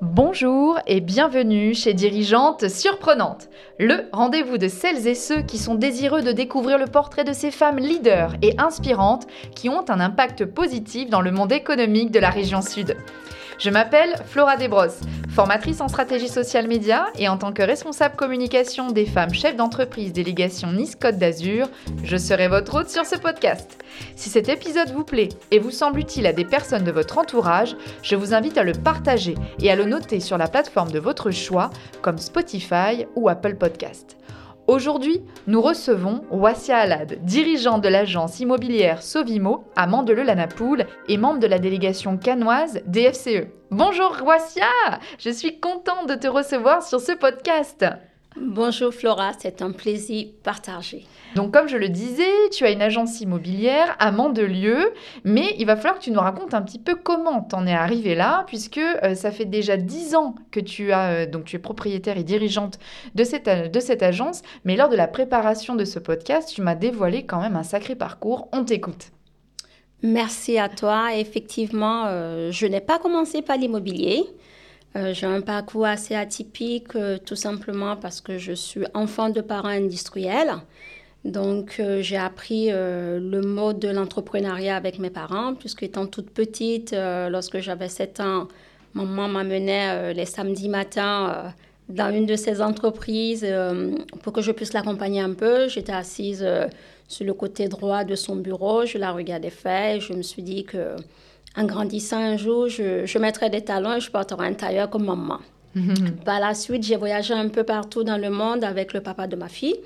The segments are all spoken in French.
Bonjour et bienvenue chez Dirigeante Surprenante, le rendez-vous de celles et ceux qui sont désireux de découvrir le portrait de ces femmes leaders et inspirantes qui ont un impact positif dans le monde économique de la région Sud. Je m'appelle Flora Desbrosses, formatrice en stratégie social média et en tant que responsable communication des femmes chefs d'entreprise délégation Nice Côte d'Azur, je serai votre hôte sur ce podcast. Si cet épisode vous plaît et vous semble utile à des personnes de votre entourage, je vous invite à le partager et à le noter sur la plateforme de votre choix comme Spotify ou Apple Podcast. Aujourd'hui, nous recevons Wassia Alad, dirigeante de l'agence immobilière Sovimo à Mandeleu-la-Napoule et membre de la délégation canoise DFCE. Bonjour Wassia, je suis contente de te recevoir sur ce podcast. Bonjour Flora, c'est un plaisir partagé. Donc comme je le disais, tu as une agence immobilière à Mandelieu, mais il va falloir que tu nous racontes un petit peu comment t'en es arrivé là, puisque euh, ça fait déjà dix ans que tu as euh, donc tu es propriétaire et dirigeante de cette, de cette agence, mais lors de la préparation de ce podcast, tu m'as dévoilé quand même un sacré parcours. On t'écoute. Merci à toi. Effectivement, euh, je n'ai pas commencé par l'immobilier. Euh, j'ai un parcours assez atypique, euh, tout simplement parce que je suis enfant de parents industriels. Donc, euh, j'ai appris le mode de l'entrepreneuriat avec mes parents, puisque étant toute petite, lorsque j'avais 7 ans, maman m'amenait les samedis matins dans une de ces entreprises pour que je puisse l'accompagner un peu. J'étais assise sur le côté droit de son bureau, je la regardais faire et je me suis dit que en grandissant un jour, je, mettrai des talons et je porterai un tailleur comme maman. Par la suite, j'ai voyagé un peu partout dans le monde avec le papa de ma fille,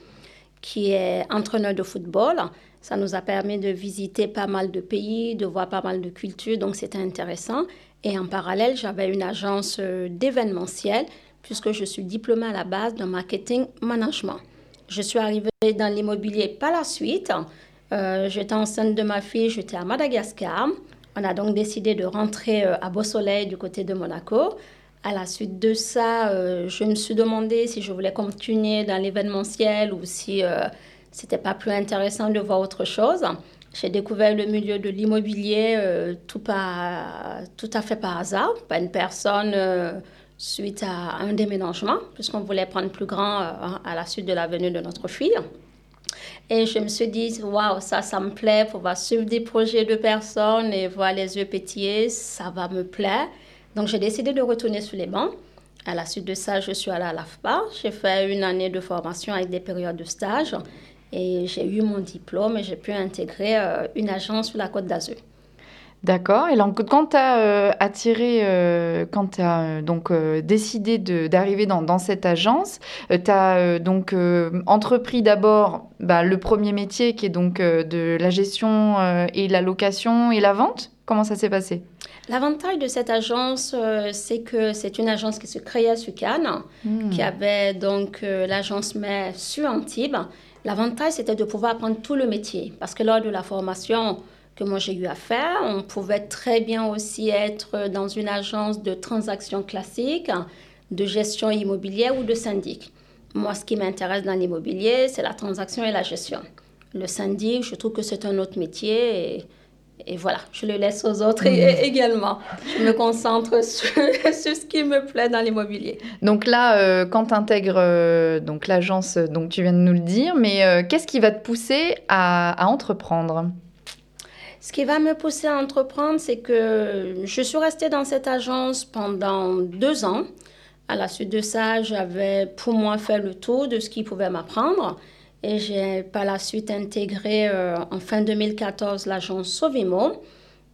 qui est entraîneur de football. Ça nous a permis de visiter pas mal de pays, de voir pas mal de cultures, donc c'était intéressant. Et en parallèle, j'avais une agence euh, d'événementiel, puisque je suis diplômée à la base de marketing management. Je suis arrivée dans l'immobilier par la suite. Euh, j'étais enceinte de ma fille, j'étais à Madagascar. On a donc décidé de rentrer euh, à Beau Soleil du côté de Monaco. À la suite de ça, euh, je me suis demandé si je voulais continuer dans l'événementiel ou si euh, c'était pas plus intéressant de voir autre chose. J'ai découvert le milieu de l'immobilier tout, tout à fait par hasard, pas une personne suite à un déménagement, puisqu'on voulait prendre plus grand à la suite de la venue de notre fille. Et je me suis dit, waouh, ça, ça me plaît, pouvoir suivre des projets de personnes et voir les yeux pétiller, ça va me plaire. Donc, j'ai décidé de retourner sur les bancs. À la suite de ça, je suis allée à l'AFPA. J'ai fait une année de formation avec des périodes de stage. Et j'ai eu mon diplôme et j'ai pu intégrer euh, une agence sur la Côte d'Azur. D'accord. Et donc, quand tu as euh, attiré, euh, quand tu as euh, donc décidé d'arriver dans, dans, cette agence, tu as donc entrepris d'abord bah, le premier métier qui est donc de la gestion et la location et la vente. Comment ça s'est passé? L'avantage de cette agence, c'est que c'est une agence qui se créait sur Cannes, hmm. qui avait donc l'agence mère sur Antibes. L'avantage, c'était de pouvoir apprendre tout le métier. Parce que lors de la formation, que moi j'ai eu à faire. On pouvait très bien aussi être dans une agence de transactions classiques, de gestion immobilière ou de syndic. Moi, ce qui m'intéresse dans l'immobilier, c'est la transaction et la gestion. Le syndic, je trouve que c'est un autre métier et, voilà, je le laisse aux autres mmh. également. Je me concentre sur, ce qui me plaît dans l'immobilier. Donc là, euh, quand tu intègres euh, donc l'agence, donc tu viens de nous le dire, mais euh, qu'est-ce qui va te pousser à entreprendre? Ce qui va me pousser à entreprendre, c'est que je suis restée dans cette agence pendant deux ans. À la suite de ça, j'avais pour moi fait le tour de ce qu'ils pouvaient m'apprendre. Et j'ai par la suite intégré euh, en fin 2014 l'agence Sovimo.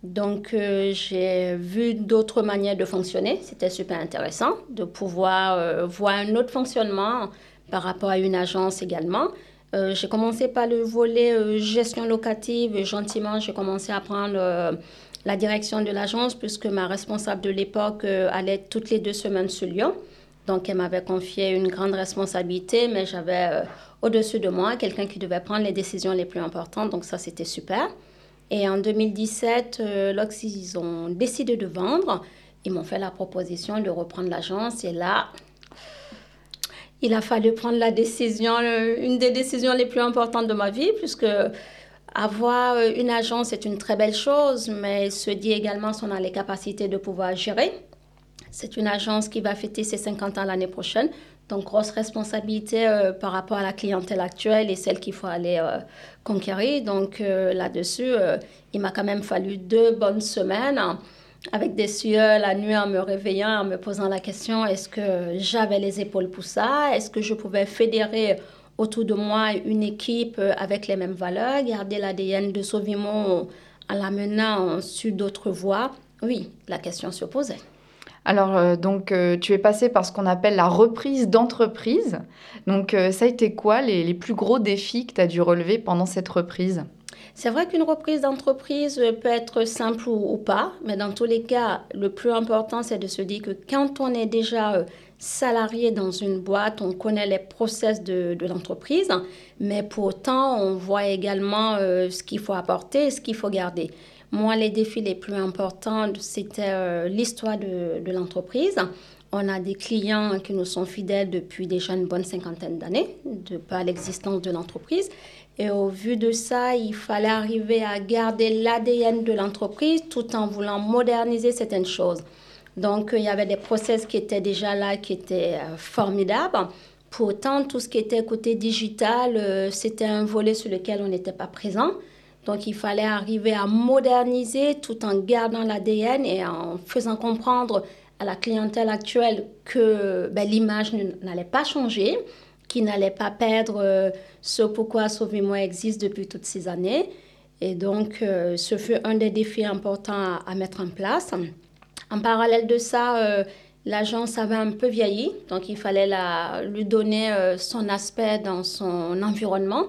Donc euh, j'ai vu d'autres manières de fonctionner. C'était super intéressant de pouvoir euh, voir un autre fonctionnement par rapport à une agence également. Euh, j'ai commencé par le volet euh, gestion locative gentiment, j'ai commencé à prendre euh, la direction de l'agence puisque ma responsable de l'époque allait toutes les deux semaines sur Lyon. Donc, elle m'avait confié une grande responsabilité, mais j'avais au-dessus de moi quelqu'un qui devait prendre les décisions les plus importantes. Donc, ça, c'était super. Et en 2017, lorsqu'ils ont décidé de vendre, ils m'ont fait la proposition de reprendre l'agence. Et là, il a fallu prendre la décision, une des décisions les plus importantes de ma vie, puisque avoir euh, une agence est une très belle chose, mais se dit également si on a les capacités de pouvoir gérer. C'est une agence qui va fêter ses 50 ans l'année prochaine. Donc, grosse responsabilité euh, par rapport à la clientèle actuelle et celle qu'il faut aller euh, conquérir. Donc, euh, là-dessus, il m'a quand même fallu deux bonnes semaines hein, avec des sueurs la nuit en me réveillant, en me posant la question est-ce que j'avais les épaules pour ça? Est-ce que je pouvais fédérer autour de moi une équipe avec les mêmes valeurs, garder l'ADN de Sauvimont en l'amenant sur d'autres voies? Oui, la question se posait. Alors, euh, donc, euh, tu es passé par ce qu'on appelle la reprise d'entreprise. Donc, euh, ça a été quoi les, plus gros défis que tu as dû relever pendant cette reprise? C'est vrai qu'une reprise d'entreprise peut être simple ou, pas, mais dans tous les cas, le plus important, c'est de se dire que quand on est déjà salarié dans une boîte, on connaît les process de, l'entreprise, mais pour autant, on voit également ce qu'il faut apporter et ce qu'il faut garder. Moi, les défis les plus importants, c'était euh, l'histoire de, de l'entreprise. On a des clients qui nous sont fidèles depuis déjà une bonne cinquantaine d'années, de par l'existence de l'entreprise. Et au vu de ça, il fallait arriver à garder l'ADN de l'entreprise tout en voulant moderniser certaines choses. Donc, il y avait des process qui étaient déjà là, qui étaient euh, formidables. Pourtant, tout ce qui était côté digital, euh, c'était un volet sur lequel on n'était pas présent. Donc il fallait arriver à moderniser tout en gardant l'ADN et en faisant comprendre à la clientèle actuelle que ben, l'image n'allait pas changer, qu'il n'allait pas perdre euh, ce pourquoi Sauve-moi existe depuis toutes ces années. Et donc euh, ce fut un des défis importants à, mettre en place. En parallèle de ça, euh, l'agence avait un peu vieilli, donc il fallait la, lui donner son aspect dans son environnement.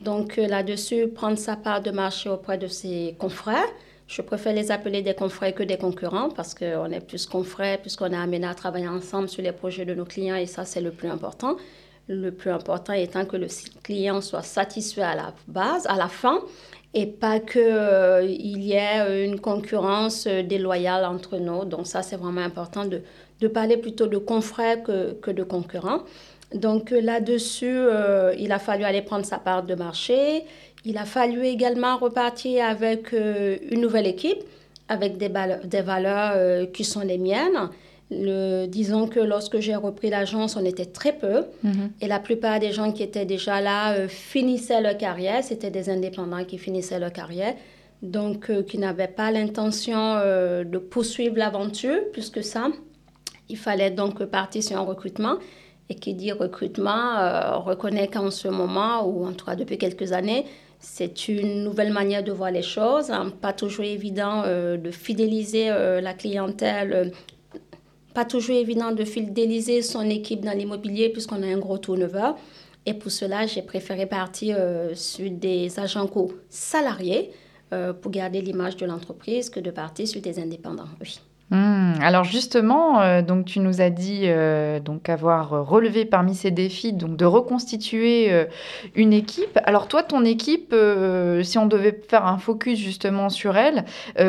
Donc là-dessus, prendre sa part de marché auprès de ses confrères. Je préfère les appeler des confrères que des concurrents parce qu'on est plus confrères, puisqu'on a amené à travailler ensemble sur les projets de nos clients et ça, c'est le plus important. Le plus important étant que le client soit satisfait à la base, à la fin, et pas qu'il euh, y ait une concurrence déloyale entre nous. Donc ça, c'est vraiment important de, de, parler plutôt de confrères que, que de concurrents. Donc là-dessus, euh, il a fallu aller prendre sa part de marché. Il a fallu également repartir avec euh, une nouvelle équipe, avec des valeurs qui sont les miennes. Le, disons que lorsque j'ai repris l'agence, on était très peu. Mhm. Et la plupart des gens qui étaient déjà là finissaient leur carrière. C'était des indépendants qui finissaient leur carrière. Donc, qui n'avaient pas l'intention de poursuivre l'aventure plus que ça. Il fallait donc partir sur un recrutement. Et qui dit recrutement euh, reconnaît qu'en ce moment, ou en tout cas depuis quelques années, c'est une nouvelle manière de voir les choses. Hein. Pas toujours évident euh, de fidéliser euh, la clientèle, pas toujours évident de fidéliser son équipe dans l'immobilier puisqu'on a un gros turnover. Et pour cela, j'ai préféré partir sur des agents co salariés pour garder l'image de l'entreprise que de partir sur des indépendants. Oui. Hmm, alors justement, euh, donc tu nous as dit euh, donc avoir relevé parmi ces défis donc de reconstituer euh, une équipe. Alors toi, ton équipe, si on devait faire un focus justement sur elle,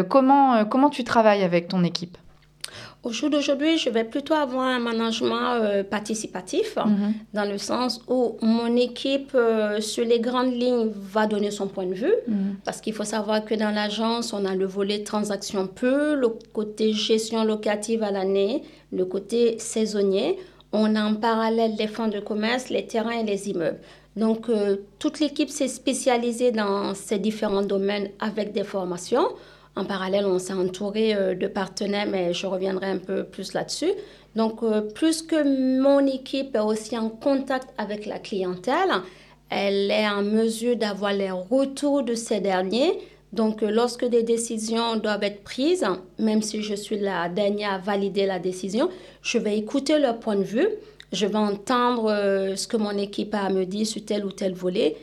comment comment tu travailles avec ton équipe? Au jour d'aujourd'hui, je vais plutôt avoir un management euh, participatif, mhm. dans le sens où mon équipe, euh, sur les grandes lignes, va donner son point de vue. Mhm. Parce qu'il faut savoir que dans l'agence, on a le volet transaction peu, le côté gestion locative à l'année, le côté saisonnier. On a en parallèle les fonds de commerce, les terrains et les immeubles. Donc, euh, toute l'équipe s'est spécialisée dans ces différents domaines avec des formations. En parallèle, on s'est entouré euh, de partenaires, mais je reviendrai un peu plus là-dessus. Donc, euh, plus que mon équipe est aussi en contact avec la clientèle, elle est en mesure d'avoir les retours de ces derniers. Donc, euh, lorsque des décisions doivent être prises, même si je suis la dernière à valider la décision, je vais écouter leur point de vue. Je vais entendre ce que mon équipe a à me dire sur tel ou tel volet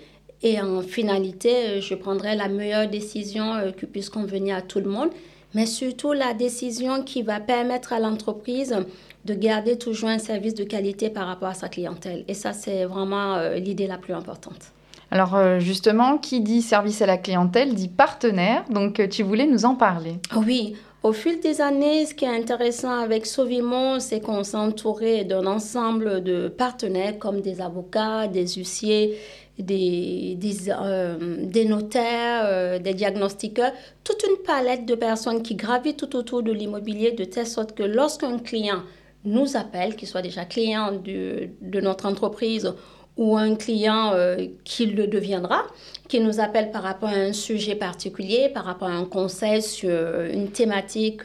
et en finalité, euh, je prendrai la meilleure décision euh, qui puisse convenir à tout le monde, mais surtout la décision qui va permettre à l'entreprise de garder toujours un service de qualité par rapport à sa clientèle. Et ça, c'est vraiment euh, l'idée la plus importante. Alors justement, qui dit service à la clientèle dit partenaire, donc tu voulais nous en parler. Oui, au fil des années, ce qui est intéressant avec Sauvimont, c'est qu'on s'est entouré d'un ensemble de partenaires comme des avocats, des huissiers, des, des, notaires, des diagnostiqueurs, toute une palette de personnes qui gravitent tout autour de l'immobilier de telle sorte que lorsqu'un client nous appelle, qu'il soit déjà client de, notre entreprise ou un client qui le deviendra, qui nous appelle par rapport à un sujet particulier, par rapport à un conseil sur une thématique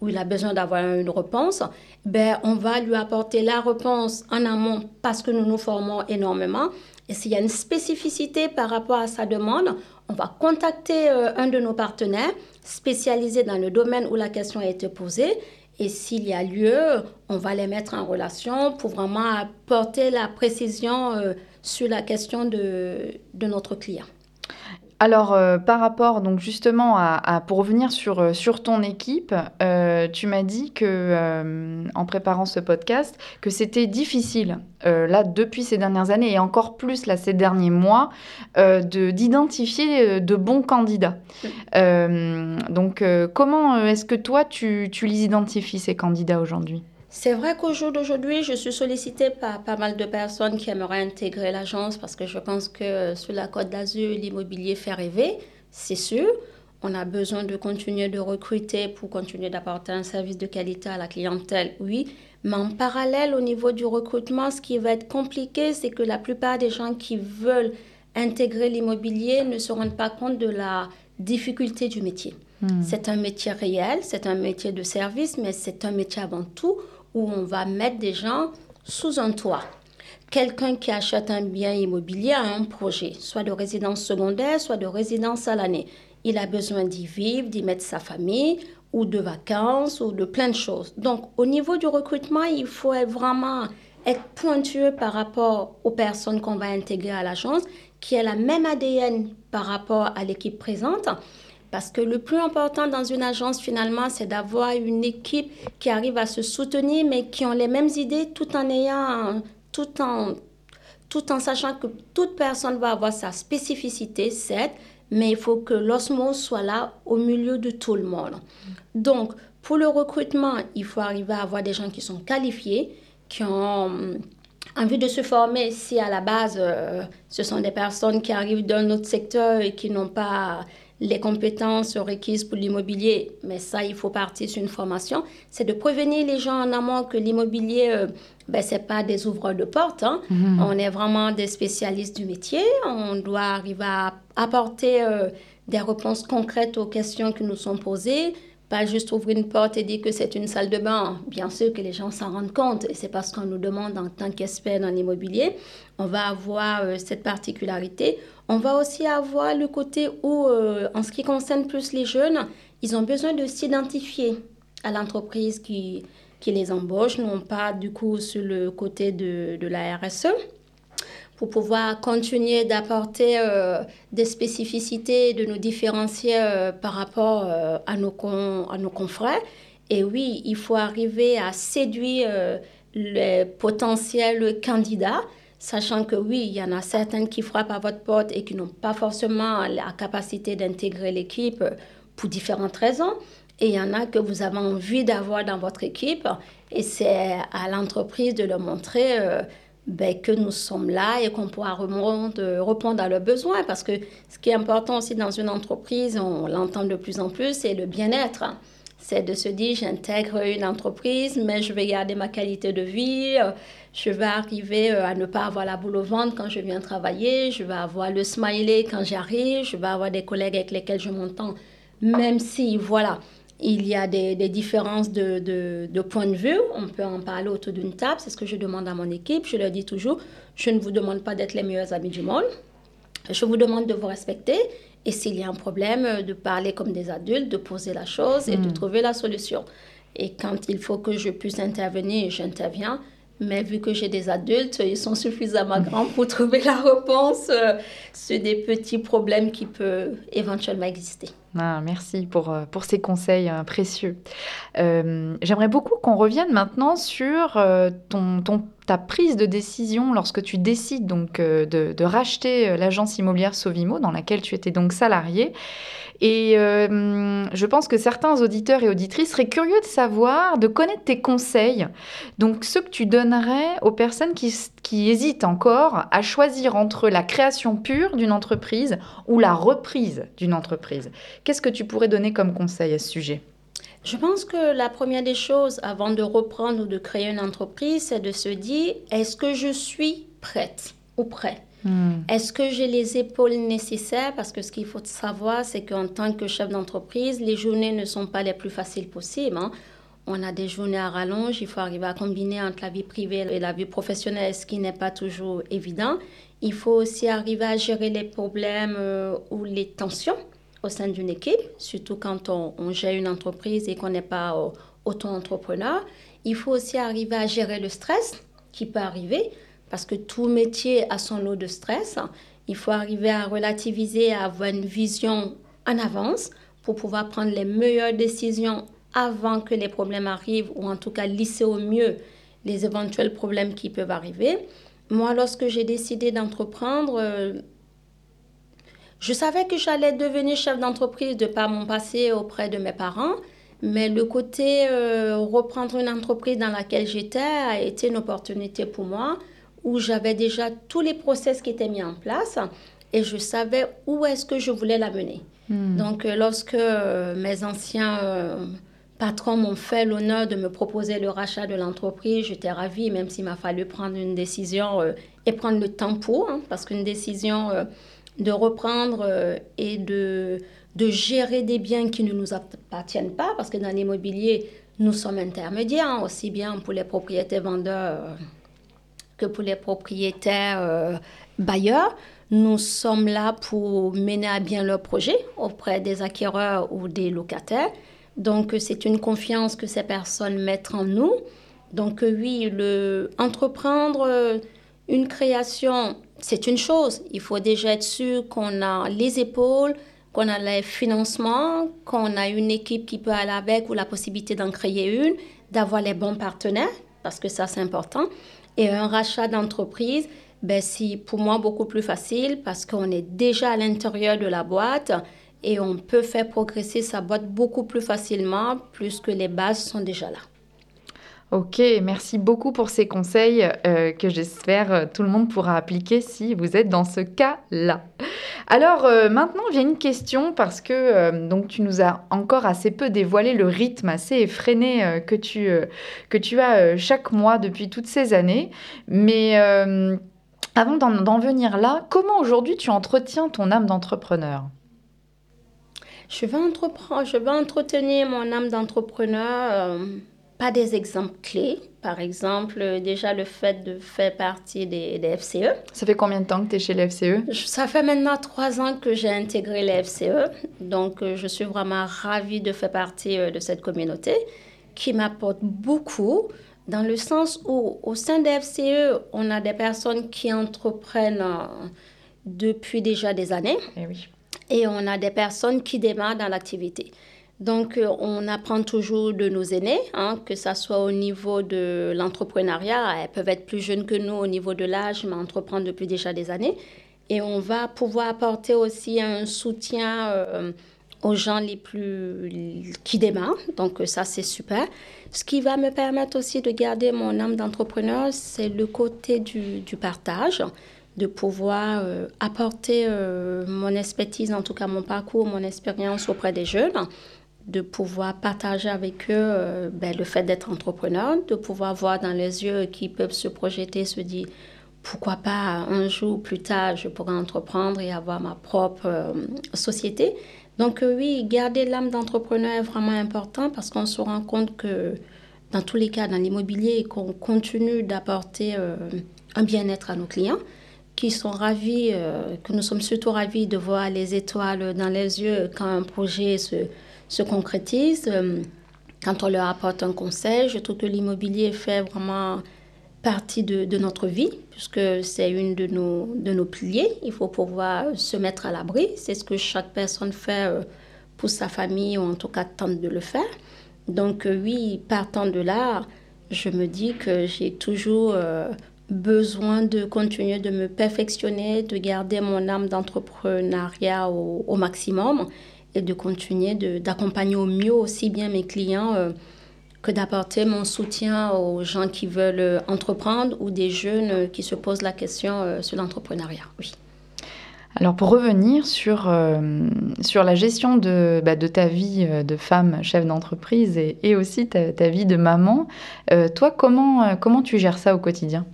où il a besoin d'avoir une réponse, ben, on va lui apporter la réponse en amont parce que nous nous formons énormément. Et s'il y a une spécificité par rapport à sa demande, on va contacter euh, un de nos partenaires spécialisés dans le domaine où la question a été posée. Et s'il y a lieu, on va les mettre en relation pour vraiment apporter la précision euh, sur la question de, de notre client. Alors, euh, par rapport, donc justement, à, pour revenir sur, euh, sur ton équipe, euh, tu m'as dit que, en préparant ce podcast, que c'était difficile, là, depuis ces dernières années, et encore plus, là, ces derniers mois, de, d'identifier de bons candidats. donc, comment est-ce que toi, tu, tu les identifies, ces candidats aujourd'hui? C'est vrai qu'au jour d'aujourd'hui, je suis sollicitée par pas mal de personnes qui aimeraient intégrer l'agence parce que je pense que euh, sur la Côte d'Azur, l'immobilier fait rêver, c'est sûr. On a besoin de continuer de recruter pour continuer d'apporter un service de qualité à la clientèle, oui. Mais en parallèle, au niveau du recrutement, ce qui va être compliqué, c'est que la plupart des gens qui veulent intégrer l'immobilier ne se rendent pas compte de la difficulté du métier. Hmm. C'est un métier réel, c'est un métier de service, mais c'est un métier avant tout où on va mettre des gens sous un toit. Quelqu'un qui achète un bien immobilier a un projet, soit de résidence secondaire, soit de résidence à l'année. Il a besoin d'y vivre, d'y mettre sa famille, ou de vacances, ou de plein de choses. Donc, au niveau du recrutement, il faut vraiment être pointueux par rapport aux personnes qu'on va intégrer à l'agence, qui a la même ADN par rapport à l'équipe présente parce que le plus important dans une agence, finalement, c'est d'avoir une équipe qui arrive à se soutenir, mais qui ont les mêmes idées tout en ayant, tout en, tout en sachant que toute personne va avoir sa spécificité, certes, mais il faut que l'osmose soit là au milieu de tout le monde. Donc, pour le recrutement, il faut arriver à avoir des gens qui sont qualifiés, qui ont envie de se former si à la base, euh, ce sont des personnes qui arrivent d'un autre secteur et qui n'ont pas les compétences requises pour l'immobilier, mais ça, il faut partir sur une formation, c'est de prévenir les gens en amont que l'immobilier, euh, ben, ce n'est pas des ouvreurs de porte. Hein. Mhm. On est vraiment des spécialistes du métier. On doit arriver à apporter euh, des réponses concrètes aux questions qui nous sont posées, pas juste ouvrir une porte et dire que c'est une salle de bain. Bien sûr que les gens s'en rendent compte et c'est parce qu'on nous demande en tant qu'expert dans l'immobilier. On va avoir euh, cette particularité. On va aussi avoir le côté où, euh, en ce qui concerne plus les jeunes, ils ont besoin de s'identifier à l'entreprise qui, les embauche, non pas du coup sur le côté de, la RSE pour pouvoir continuer d'apporter euh, des spécificités, de nous différencier euh, par rapport à nos confrères. Et oui, il faut arriver à séduire les potentiels candidats, sachant que oui, il y en a certains qui frappent à votre porte et qui n'ont pas forcément la capacité d'intégrer l'équipe pour différentes raisons. Et il y en a que vous avez envie d'avoir dans votre équipe. Et c'est à l'entreprise de leur montrer ben, que nous sommes là et qu'on pourra répondre à leurs besoins. Parce que ce qui est important aussi dans une entreprise, on l'entend de plus en plus, c'est le bien-être. C'est de se dire, j'intègre une entreprise, mais je vais garder ma qualité de vie. Je vais arriver euh, à ne pas avoir la boule au ventre quand je viens travailler. Je vais avoir le smiley quand j'arrive. Je vais avoir des collègues avec lesquels je m'entends. Même si, voilà, il y a des, différences de, de, point de vue. On peut en parler autour d'une table. C'est ce que je demande à mon équipe. Je leur dis toujours, je ne vous demande pas d'être les meilleurs amis du monde. Je vous demande de vous respecter. Et s'il y a un problème, de parler comme des adultes, de poser la chose et de hmm. trouver la solution. Et quand il faut que je puisse intervenir, j'interviens. Mais vu que j'ai des adultes, ils sont suffisamment grands pour trouver la réponse euh, sur des petits problèmes qui peuvent éventuellement exister. Ah, merci pour, euh, pour ces conseils euh, précieux. J'aimerais beaucoup qu'on revienne maintenant sur ton, ton, ta prise de décision lorsque tu décides donc de, de racheter l'agence immobilière Sovimo dans laquelle tu étais donc salarié Et euh, je pense que certains auditeurs et auditrices seraient curieux de savoir, de connaître tes conseils. Donc, ce que tu donnerais aux personnes qui, qui hésitent encore à choisir entre la création pure d'une entreprise ou la reprise d'une entreprise. Qu'est-ce que tu pourrais donner comme conseil à ce sujet? Je pense que la première des choses avant de reprendre ou de créer une entreprise, c'est de se dire, est-ce que je suis prête ou prêt? Hmm. Est-ce que j'ai les épaules nécessaires? Parce que ce qu'il faut savoir, c'est qu'en tant que chef d'entreprise, les journées ne sont pas les plus faciles possibles. Hein. On a des journées à rallonge, il faut arriver à combiner entre la vie privée et la vie professionnelle, ce qui n'est pas toujours évident. Il faut aussi arriver à gérer les problèmes euh, ou les tensions au sein d'une équipe, surtout quand on, gère une entreprise et qu'on n'est pas euh, auto-entrepreneur. Il faut aussi arriver à gérer le stress qui peut arriver, parce que tout métier a son lot de stress. Il faut arriver à relativiser, à avoir une vision en avance pour pouvoir prendre les meilleures décisions avant que les problèmes arrivent, ou en tout cas lisser au mieux les éventuels problèmes qui peuvent arriver. Moi, lorsque j'ai décidé d'entreprendre, euh, je savais que j'allais devenir chef d'entreprise de par mon passé auprès de mes parents, mais le côté euh, reprendre une entreprise dans laquelle j'étais a été une opportunité pour moi où j'avais déjà tous les process qui étaient mis en place et je savais où est-ce que je voulais la mener. Hmm. Donc euh, lorsque euh, mes anciens patrons m'ont fait l'honneur de me proposer le rachat de l'entreprise, j'étais ravie, même s'il m'a fallu prendre une décision et prendre le temps pour, hein, parce qu'une décision de reprendre euh, et de, de gérer des biens qui ne nous appartiennent pas, parce que dans l'immobilier, nous sommes intermédiaires, aussi bien pour les propriétaires vendeurs euh, que pour les propriétaires euh, bailleurs. Nous sommes là pour mener à bien leur projet auprès des acquéreurs ou des locataires. Donc, c'est une confiance que ces personnes mettent en nous. Donc, oui, le entreprendre une création c'est une chose. Il faut déjà être sûr qu'on a les épaules, qu'on a les financements, qu'on a une équipe qui peut aller avec ou la possibilité d'en créer une, d'avoir les bons partenaires, parce que ça c'est important. Et un rachat d'entreprise, ben, c'est pour moi beaucoup plus facile parce qu'on est déjà à l'intérieur de la boîte et on peut faire progresser sa boîte beaucoup plus facilement puisque les bases sont déjà là. Ok, merci beaucoup pour ces conseils euh, que j'espère euh, tout le monde pourra appliquer si vous êtes dans ce cas-là. Alors euh, maintenant vient une question parce que donc tu nous as encore assez peu dévoilé le rythme assez effréné que, tu, que tu as chaque mois depuis toutes ces années. Mais avant d'en venir là, comment aujourd'hui tu entretiens ton âme d'entrepreneur? Je je vais entretenir mon âme d'entrepreneur pas des exemples clés. Par exemple, euh, déjà le fait de faire partie des, FCE. Ça fait combien de temps que tu es chez les FCE Ça fait maintenant trois ans que j'ai intégré les FCE. Donc, euh, je suis vraiment ravie de faire partie euh, de cette communauté qui m'apporte beaucoup dans le sens où au sein des FCE, on a des personnes qui entreprennent depuis déjà des années. Et, eh oui. et on a des personnes qui démarrent dans l'activité. Donc, euh, on apprend toujours de nos aînés, hein, que ce soit au niveau de l'entrepreneuriat. Elles peuvent être plus jeunes que nous au niveau de l'âge, mais entreprendre depuis déjà des années. Et on va pouvoir apporter aussi un soutien euh, aux gens les plus qui démarrent. Donc, ça, c'est super. Ce qui va me permettre aussi de garder mon âme d'entrepreneur, c'est le côté du, partage de pouvoir euh, apporter mon expertise, en tout cas mon parcours, mon expérience auprès des jeunes de pouvoir partager avec eux euh, ben, le fait d'être entrepreneur, de pouvoir voir dans les yeux qui peuvent se projeter, se dire pourquoi pas un jour plus tard je pourrais entreprendre et avoir ma propre euh, société. Donc euh, oui, garder l'âme d'entrepreneur est vraiment important parce qu'on se rend compte que dans tous les cas, dans l'immobilier, qu'on continue d'apporter un bien-être à nos clients qui sont ravis, que nous sommes surtout ravis de voir les étoiles dans les yeux quand un projet se, se concrétise. Euh, quand on leur apporte un conseil, je trouve que l'immobilier fait vraiment partie de, notre vie, puisque c'est une de nos, de nos piliers. Il faut pouvoir se mettre à l'abri. C'est ce que chaque personne fait euh, pour sa famille, ou en tout cas tente de le faire. Donc euh, oui, partant de là, je me dis que j'ai toujours besoin de continuer de me perfectionner, de garder mon âme d'entrepreneuriat au, au maximum et de continuer d'accompagner au mieux aussi bien mes clients que d'apporter mon soutien aux gens qui veulent entreprendre ou des jeunes qui se posent la question sur l'entrepreneuriat. Oui. Alors pour revenir sur, euh, sur la gestion de, bah, de ta vie euh, de femme chef d'entreprise et, aussi ta, vie de maman, euh, toi comment, comment tu gères ça au quotidien?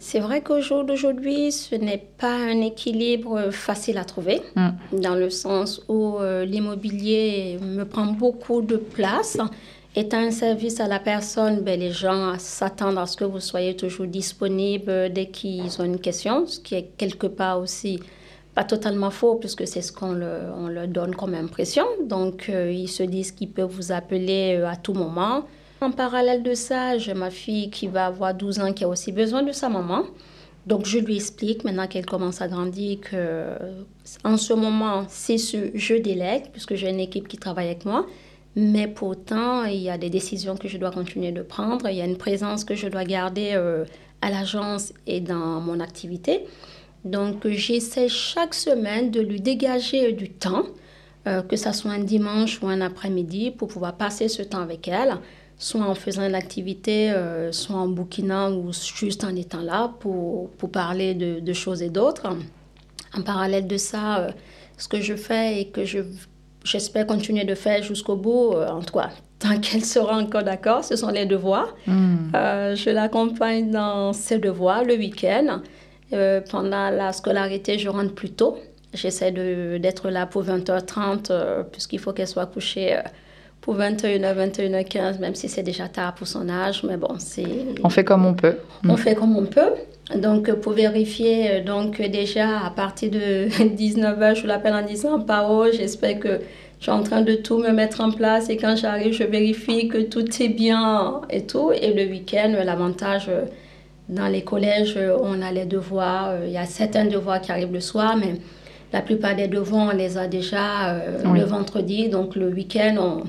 C'est vrai qu'au jour d'aujourd'hui, ce n'est pas un équilibre facile à trouver, mm. dans le sens où l'immobilier me prend beaucoup de place. Étant un service à la personne, ben, les gens s'attendent à ce que vous soyez toujours disponible dès qu'ils ont une question, ce qui est quelque part aussi pas totalement faux, puisque c'est ce qu'on leur donne comme impression. Donc, euh, ils se disent qu'ils peuvent vous appeler euh, à tout moment. En parallèle de ça, j'ai ma fille qui va avoir 12 ans, qui a aussi besoin de sa maman. Donc, je lui explique, maintenant qu'elle commence à grandir, que en ce moment, c'est ce je délègue, puisque j'ai une équipe qui travaille avec moi. Mais pourtant, il y a des décisions que je dois continuer de prendre. Il y a une présence que je dois garder euh, à l'agence et dans mon activité. Donc j'essaie chaque semaine de lui dégager du temps, euh, que ce soit un dimanche ou un après-midi, pour pouvoir passer ce temps avec elle, soit en faisant une activité, euh, soit en bouquinant ou juste en étant là pour, pour parler de, de choses et d'autres. En parallèle de ça, euh, ce que je fais et que je, j'espère continuer de faire jusqu'au bout, en tout cas, tant qu'elle sera encore d'accord, ce sont les devoirs. Hmm. je l'accompagne dans ses devoirs le week-end. Euh, pendant la scolarité, je rentre plus tôt. J'essaie d'être là pour 20h30, euh, puisqu'il faut qu'elle soit couchée euh, pour 21h, 21h15, même si c'est déjà tard pour son âge. Mais bon, c'est. On fait comme on peut. On fait comme on peut. Donc, pour vérifier, donc déjà à partir de 19h, je l'appelle en disant Pao, j'espère que je suis en train de tout me mettre en place et quand j'arrive, je vérifie que tout est bien et tout. Et le week-end, l'avantage dans les collèges, euh, on a les devoirs. Euh, il y a certains devoirs qui arrivent le soir, mais la plupart des devoirs, on les a déjà euh, le vendredi. Donc le week-end, on,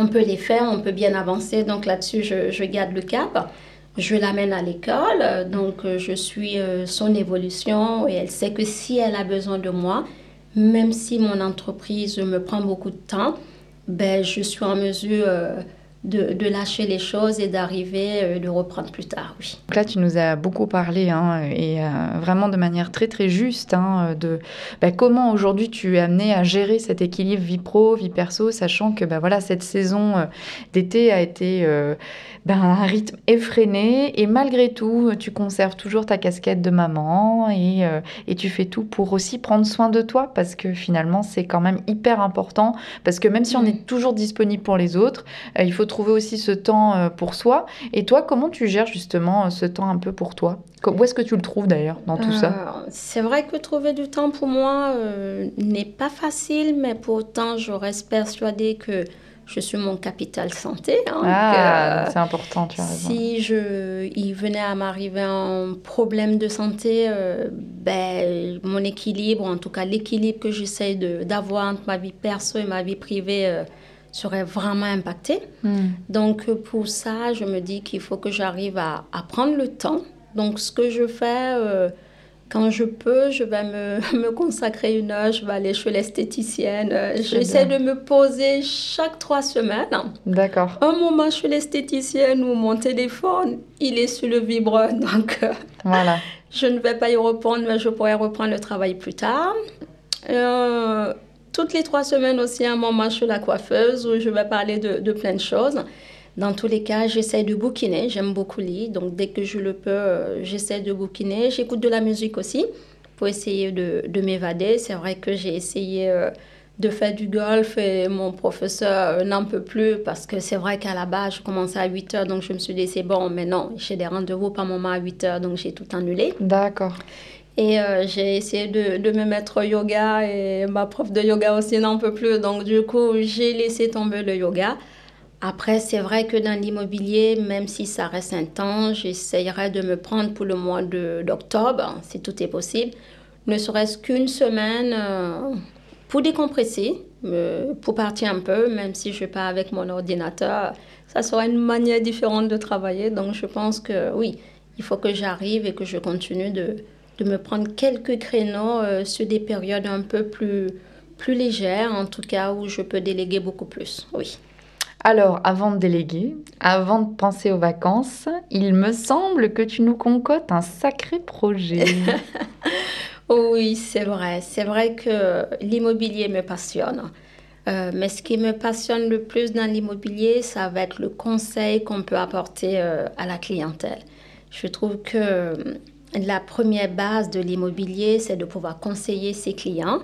on, peut les faire, on peut bien avancer. Donc là-dessus, je, garde le cap. Je l'amène à l'école, donc je suis son évolution et elle sait que si elle a besoin de moi, même si mon entreprise me prend beaucoup de temps, ben, je suis en mesure de, lâcher les choses et d'arriver, euh, de reprendre plus tard, oui. là, tu nous as beaucoup parlé, hein, et euh, vraiment de manière très très juste, hein, de bah, comment aujourd'hui tu es amené à gérer cet équilibre vie pro, vie perso, sachant que bah, voilà, cette saison euh, d'été a été ben, un rythme effréné, et malgré tout, tu conserves toujours ta casquette de maman, et, et tu fais tout pour aussi prendre soin de toi, parce que finalement, c'est quand même hyper important, parce que même si on est toujours disponible pour les autres, il faut trouver aussi ce temps euh, pour soi. Et toi, comment tu gères justement euh, ce temps un peu pour toi? Où est-ce que tu le trouves d'ailleurs dans tout ça? Euh, C'est vrai que trouver du temps pour moi n'est pas facile, mais pourtant je reste persuadée que je suis mon capital santé. Hein, ah, c'est important, tu as raison. Si je, il venait à m'arriver un problème de santé, ben, mon équilibre, en tout cas l'équilibre que j'essaie d'avoir entre ma vie perso et ma vie privée, serait vraiment impacté. Hmm. Donc pour ça, je me dis qu'il faut que j'arrive à, à, prendre le temps. Donc ce que je fais, euh, quand je peux, je vais me, me, consacrer une heure, je vais aller chez l'esthéticienne. J'essaie de me poser chaque trois semaines. D'accord. Un moment chez l'esthéticienne où mon téléphone, il est sur le vibreur. Donc euh, voilà. je ne vais pas y répondre, mais je pourrais reprendre le travail plus tard. Euh, toutes les trois semaines aussi un moment chez la coiffeuse où je vais parler de, plein de choses. Dans tous les cas, j'essaie de bouquiner. J'aime beaucoup lire. Donc, dès que je le peux, euh, j'essaie de bouquiner. J'écoute de la musique aussi pour essayer de, m'évader. C'est vrai que j'ai essayé euh, de faire du golf et mon professeur euh, n'en peut plus parce que c'est vrai qu'à la base, je commençais à 8 heures. Donc, je me suis dit, c'est bon, mais non, j'ai des rendez-vous par moment à 8 heures. Donc, j'ai tout annulé. D'accord. Et euh, j'ai essayé de, de, me mettre au yoga et ma prof de yoga aussi n'en peut plus. Donc du coup, j'ai laissé tomber le yoga. Après, c'est vrai que dans l'immobilier, même si ça reste un temps, j'essayerai de me prendre pour le mois d'octobre, si tout est possible, ne serait-ce qu'une semaine euh, pour décompresser, pour partir un peu, même si je ne vais pas avec mon ordinateur. Ça sera une manière différente de travailler. Donc je pense que oui, il faut que j'arrive et que je continue de, de me prendre quelques créneaux euh, sur des périodes un peu plus, plus légère, en tout cas où je peux déléguer beaucoup plus. Oui. Alors, avant de déléguer, avant de penser aux vacances, il me semble que tu nous concotes un sacré projet. oui, c'est vrai. C'est vrai que l'immobilier me passionne. Euh, mais ce qui me passionne le plus dans l'immobilier, ça va être le conseil qu'on peut apporter euh, à la clientèle. Je trouve que la première base de l'immobilier, c'est de pouvoir conseiller ses clients.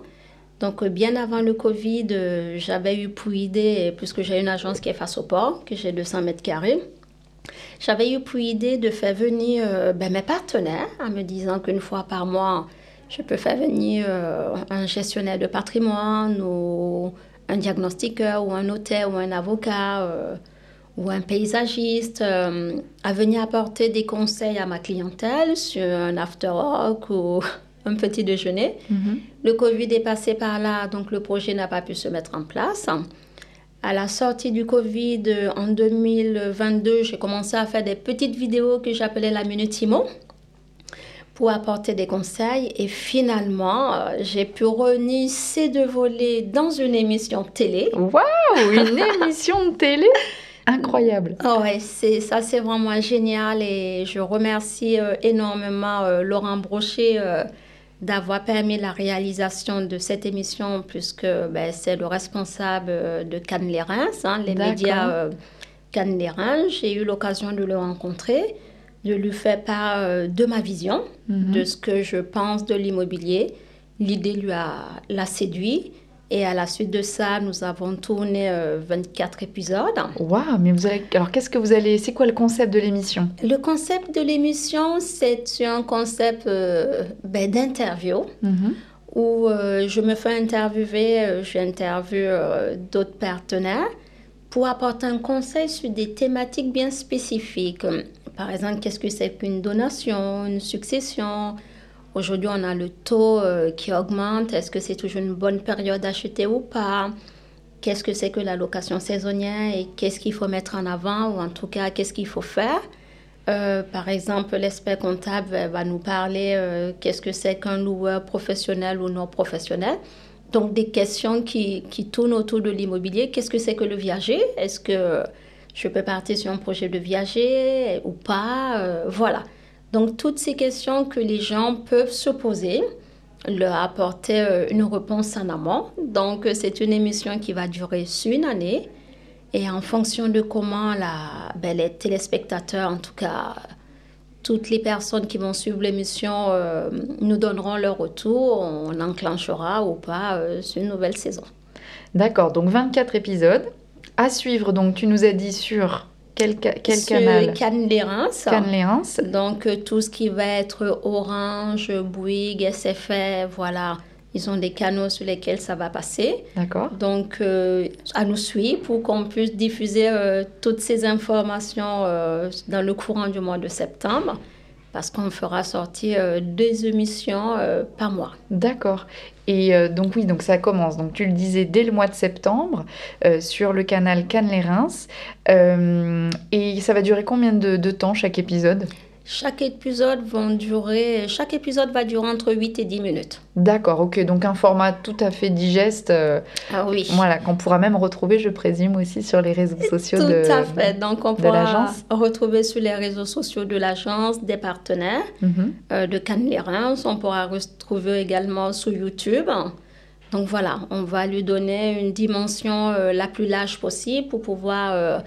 Donc, bien avant le Covid, j'avais eu pour idée, puisque j'ai une agence qui est face au port, que j'ai 200 mètres carrés, j'avais eu pour idée de faire venir ben, mes partenaires en me disant qu'une fois par mois, je peux faire venir un gestionnaire de patrimoine ou un diagnostiqueur ou un notaire ou un avocat euh, ou un paysagiste euh, à venir apporter des conseils à ma clientèle sur un after-work ou un petit déjeuner. Mhm. Le Covid est passé par là, donc le projet n'a pas pu se mettre en place. À la sortie du Covid en 2022, j'ai commencé à faire des petites vidéos que j'appelais la Minute Imo pour apporter des conseils. Et finalement, euh, j'ai pu réunir ces deux volets dans une émission télé. Waouh, une émission de télé? Incroyable. Oh ouais, c'est ça, c'est vraiment génial et je remercie euh, énormément euh, Laurent Brochet d'avoir permis la réalisation de cette émission puisque ben, c'est le responsable de Cannes les Reims, hein, les médias Cannes les Reims. J'ai eu l'occasion de le rencontrer de lui faire part euh, de ma vision, mhm. de ce que je pense de l'immobilier. L'idée lui a l'a séduit. Et à la suite de ça, nous avons tourné 24 euh, épisodes. Waouh, mais vous allez... Alors, qu'est-ce que vous allez... C'est quoi le concept de l'émission? Le concept de l'émission, c'est un concept euh, ben, d'interview mhm. où je me fais interviewer, j'interviewe d'autres partenaires pour apporter un conseil sur des thématiques bien spécifiques. Par exemple, qu'est-ce que c'est qu'une donation, une succession? Aujourd'hui, on a le taux euh, qui augmente. Est-ce que c'est toujours une bonne période d'acheter ou pas? Qu'est-ce que c'est que la location saisonnière et qu'est-ce qu'il faut mettre en avant? Ou en tout cas, qu'est-ce qu'il faut faire? Euh, par exemple, l'expert comptable va nous parler euh, qu'est-ce que c'est qu'un loueur professionnel ou non professionnel. Donc, des questions qui, tournent autour de l'immobilier. Qu'est-ce que c'est que le viager? Est-ce que je peux partir sur un projet de viager ou pas, euh, voilà. Donc toutes ces questions que les gens peuvent se poser, leur apporter euh, une réponse en amont. Donc c'est une émission qui va durer une année et en fonction de comment la, ben, les téléspectateurs, en tout cas toutes les personnes qui vont suivre l'émission, euh, nous donneront leur retour, on enclenchera ou pas une nouvelle saison. D'accord, donc 24 épisodes. À suivre, donc, tu nous as dit sur quel, quel canal Reims. Donc, euh, tout ce qui va être Orange, Bouygues, SFR, voilà. Ils ont des canaux sur lesquels ça va passer. D'accord. Donc, euh, à nous suivre pour qu'on puisse diffuser euh, toutes ces informations dans le courant du mois de septembre parce qu'on fera sortir deux émissions par mois. D'accord. Et euh, donc oui, donc ça commence. Donc tu le disais dès le mois de septembre euh, sur le canal Cannes-les-Reims. Euh, et ça va durer combien de temps chaque épisode? Chaque épisode, va durer, chaque épisode va durer entre 8 et 10 minutes. D'accord, ok. Donc un format tout à fait digeste. Euh, ah oui. Voilà, qu'on pourra même retrouver, je présume, aussi sur les réseaux sociaux de Tout à fait. Donc on pourra retrouver sur les réseaux sociaux de l'agence des partenaires mhm. euh, de Cannes les On pourra retrouver également sur YouTube. Donc voilà, on va lui donner une dimension euh, la plus large possible pour pouvoir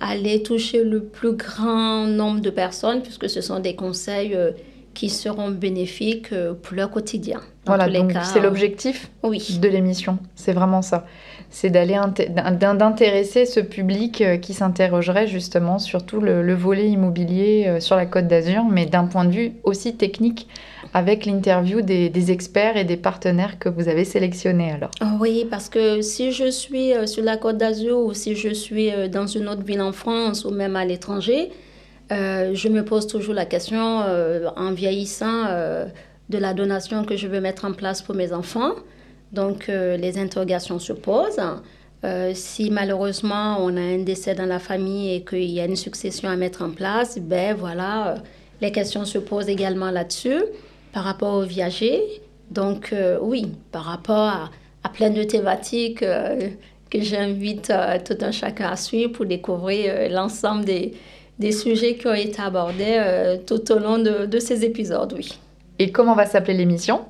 aller toucher le plus grand nombre de personnes, puisque ce sont des conseils euh, qui seront bénéfiques euh, pour leur quotidien. Voilà, donc c'est l'objectif oui. de l'émission, c'est vraiment ça. C'est d'aller d'intéresser ce public euh, qui s'interrogerait justement sur tout le volet immobilier sur la Côte d'Azur, mais d'un point de vue aussi technique avec l'interview des, experts et des partenaires que vous avez sélectionnés alors. Ah oui, parce que si je suis euh, sur la Côte d'Azur ou si je suis euh, dans une autre ville en France ou même à l'étranger, euh, je me pose toujours la question en vieillissant de la donation que je veux mettre en place pour mes enfants. Donc les interrogations se posent. si malheureusement on a un décès dans la famille et qu'il y a une succession à mettre en place, ben voilà, les questions se posent également là-dessus par rapport au viager. Donc euh, oui, par rapport à, à plein de thématiques que j'invite tout un chacun à suivre pour découvrir l'ensemble des, des, sujets qui ont été abordés tout au long de, de ces épisodes, oui. Et comment va s'appeler l'émission?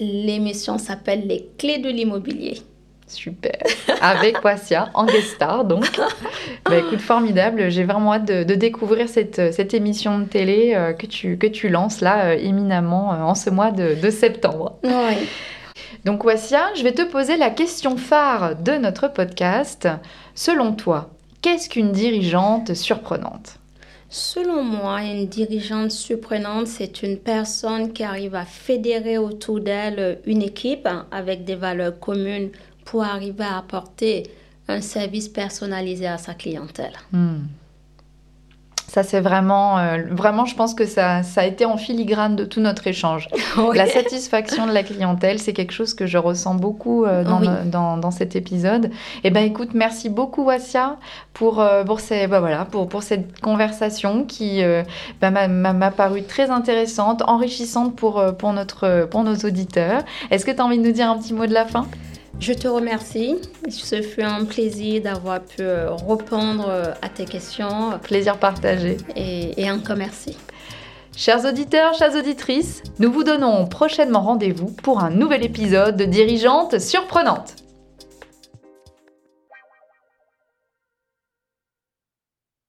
L'émission s'appelle Les clés de l'immobilier. Super. Avec Wassia en guest star, donc. bah, écoute, formidable. J'ai vraiment hâte de, découvrir cette, cette, émission de télé euh, que, tu, que tu lances là, euh, éminemment, euh, en ce mois de, de septembre. Oui. Donc, Wassia, je vais te poser la question phare de notre podcast. Selon toi, qu'est-ce qu'une dirigeante surprenante? Selon moi, une dirigeante surprenante, c'est une personne qui arrive à fédérer autour d'elle une équipe avec des valeurs communes pour arriver à apporter un service personnalisé à sa clientèle. Hmm. Ça, c'est vraiment, euh, vraiment, je pense que ça, ça a été en filigrane de tout notre échange. La satisfaction de la clientèle, c'est quelque chose que je ressens beaucoup euh, dans, dans, dans, cet épisode. Eh ben, écoute, merci beaucoup, Wassia, pour, euh, pour, ces, bah, voilà, pour, pour cette conversation qui bah, m'a paru très intéressante, enrichissante pour, pour, notre, pour nos auditeurs. Est-ce que tu as envie de nous dire un petit mot de la fin? Je te remercie. Ce fut un plaisir d'avoir pu euh, répondre euh, à tes questions. Plaisir partagé. Et, et encore merci. Chers auditeurs, chères auditrices, nous vous donnons prochainement rendez-vous pour un nouvel épisode de Dirigeante surprenante.